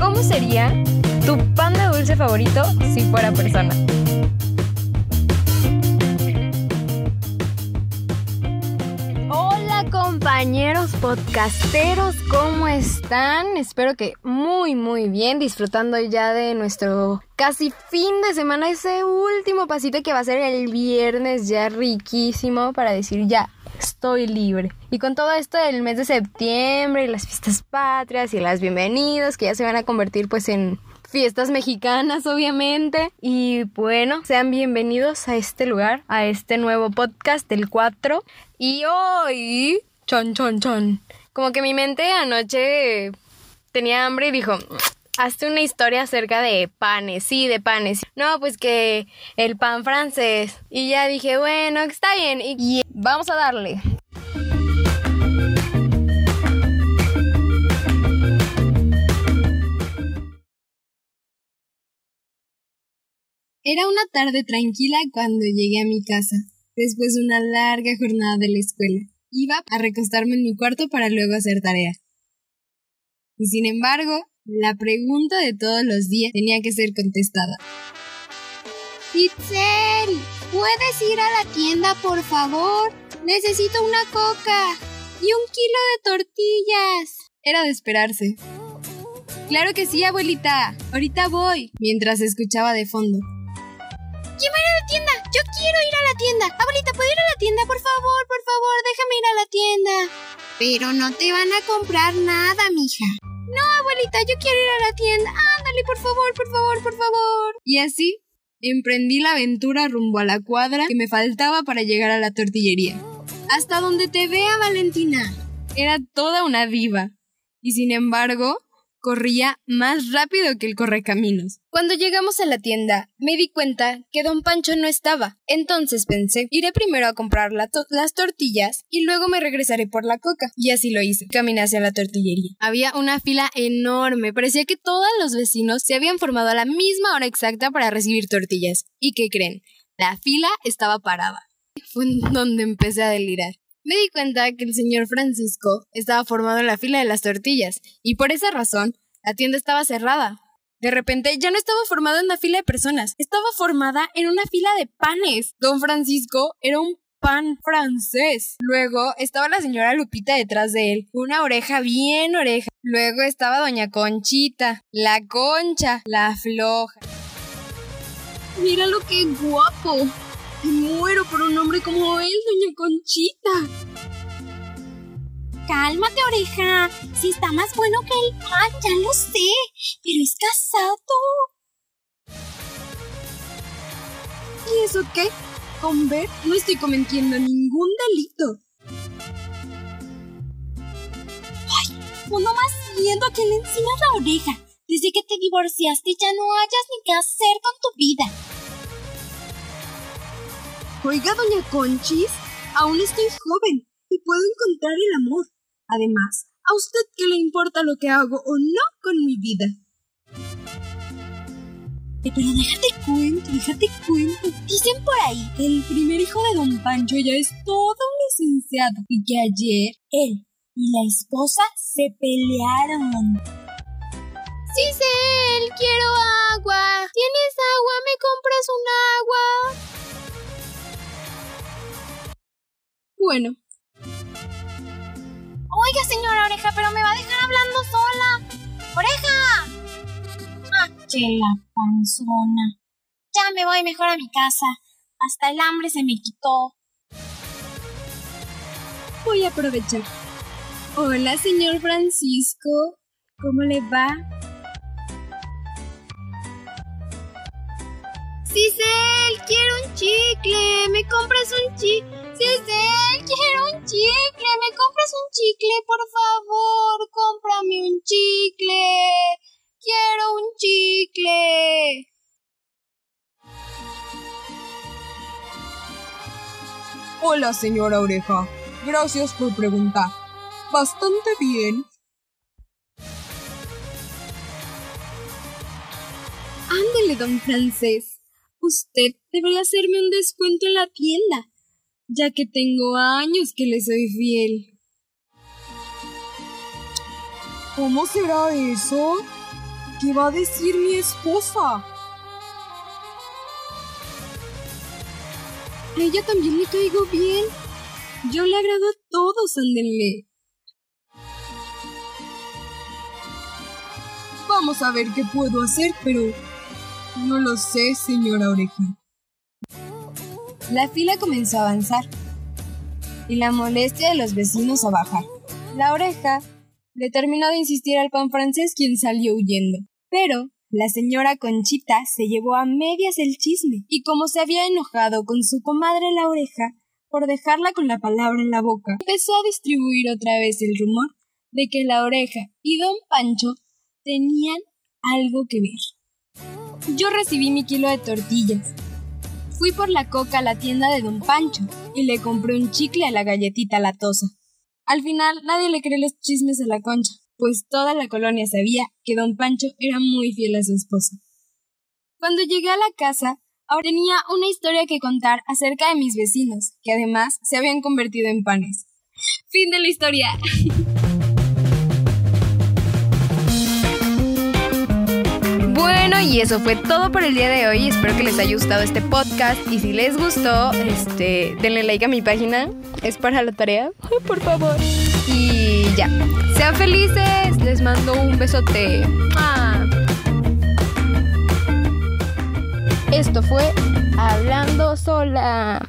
¿Cómo sería tu pan de dulce favorito si fuera persona? Compañeros podcasteros, ¿cómo están? Espero que muy muy bien, disfrutando ya de nuestro casi fin de semana, ese último pasito que va a ser el viernes ya riquísimo para decir ya, estoy libre. Y con todo esto del mes de septiembre y las fiestas patrias y las bienvenidas que ya se van a convertir pues en fiestas mexicanas obviamente. Y bueno, sean bienvenidos a este lugar, a este nuevo podcast del 4. Y hoy, chon, chon, chon. Como que mi mente anoche tenía hambre y dijo, hazte una historia acerca de panes, sí, de panes. No, pues que el pan francés. Y ya dije, bueno, está bien. Y vamos a darle. Era una tarde tranquila cuando llegué a mi casa, después de una larga jornada de la escuela. Iba a recostarme en mi cuarto para luego hacer tarea. Y sin embargo, la pregunta de todos los días tenía que ser contestada. Itzel, ¿puedes ir a la tienda, por favor? Necesito una coca y un kilo de tortillas. Era de esperarse. Claro que sí, abuelita. Ahorita voy. Mientras escuchaba de fondo. ¿Quién va a ir a la tienda? Yo quiero ir a la tienda. Abuelita, ¿puedo ir a la tienda? Por favor, por favor, déjame ir a la tienda. Pero no te van a comprar nada, mija. No, abuelita, yo quiero ir a la tienda. Ándale, por favor, por favor, por favor. Y así emprendí la aventura rumbo a la cuadra que me faltaba para llegar a la tortillería. Hasta donde te vea, Valentina. Era toda una diva. Y sin embargo, corría más rápido que el correcaminos. Cuando llegamos a la tienda, me di cuenta que don Pancho no estaba. Entonces pensé, iré primero a comprar las tortillas y luego me regresaré por la coca. Y así lo hice. Caminé hacia la tortillería. Había una fila enorme. Parecía que todos los vecinos se habían formado a la misma hora exacta para recibir tortillas. ¿Y qué creen? La fila estaba parada. Fue donde empecé a delirar. Me di cuenta que el señor Francisco estaba formado en la fila de las tortillas, y por esa razón, la tienda estaba cerrada. De repente ya no estaba formado en una fila de personas, estaba formada en una fila de panes. Don Francisco era un pan francés. Luego estaba la señora Lupita detrás de él, una oreja bien oreja. Luego estaba doña Conchita, la concha, la floja. Mira lo que guapo. Muero por un hombre como él, doña Conchita. Cálmate, oreja. Si está más bueno que el pan, ya lo sé. Pero es casado. ¿Y eso qué? Con ver, no estoy cometiendo ningún delito. Ay, uno más viendo que le encimas la oreja. Desde que te divorciaste ya no hayas ni qué hacer con tu vida. Oiga, doña Conchis, aún estoy joven y puedo encontrar el amor. Además, ¿a usted qué le importa lo que hago o no con mi vida? Eh, pero déjate cuento, déjate cuento. Dicen por ahí que el primer hijo de don Pancho ya es todo un licenciado y que ayer él y la esposa se pelearon. él quiero agua. ¿Tienes agua? ¿Me compras un agua? Bueno. Oiga, señora Oreja, pero me va a dejar hablando sola. ¡Oreja! Ah, la panzona. Ya me voy mejor a mi casa. Hasta el hambre se me quitó. Voy a aprovechar. Hola, señor Francisco. ¿Cómo le va? Cicel, quiero un chicle. ¿Me compras un chicle? Quiero un chicle. ¿Me compras un chicle, por favor? Cómprame un chicle. Quiero un chicle. Hola, señora Oreja. Gracias por preguntar. Bastante bien. Ándele, don Francés. Usted debería hacerme un descuento en la tienda ya que tengo años que le soy fiel. ¿Cómo será eso? ¿Qué va a decir mi esposa? A ella también le caigo bien. Yo le agrado a todos, ándenle. Vamos a ver qué puedo hacer, pero no lo sé, señora Oreja. La fila comenzó a avanzar y la molestia de los vecinos a bajar. La oreja le terminó de insistir al pan francés quien salió huyendo. Pero la señora Conchita se llevó a medias el chisme y como se había enojado con su comadre la oreja por dejarla con la palabra en la boca, empezó a distribuir otra vez el rumor de que la oreja y don Pancho tenían algo que ver. Yo recibí mi kilo de tortillas. Fui por la coca a la tienda de don Pancho y le compré un chicle a la galletita latosa. Al final nadie le cree los chismes a la concha, pues toda la colonia sabía que don Pancho era muy fiel a su esposa. Cuando llegué a la casa, ahora tenía una historia que contar acerca de mis vecinos, que además se habían convertido en panes. Fin de la historia. y eso fue todo por el día de hoy. Espero que les haya gustado este podcast. Y si les gustó, este, denle like a mi página. Es para la tarea. Por favor. Y ya. Sean felices. Les mando un besote. Ah. Esto fue Hablando Sola.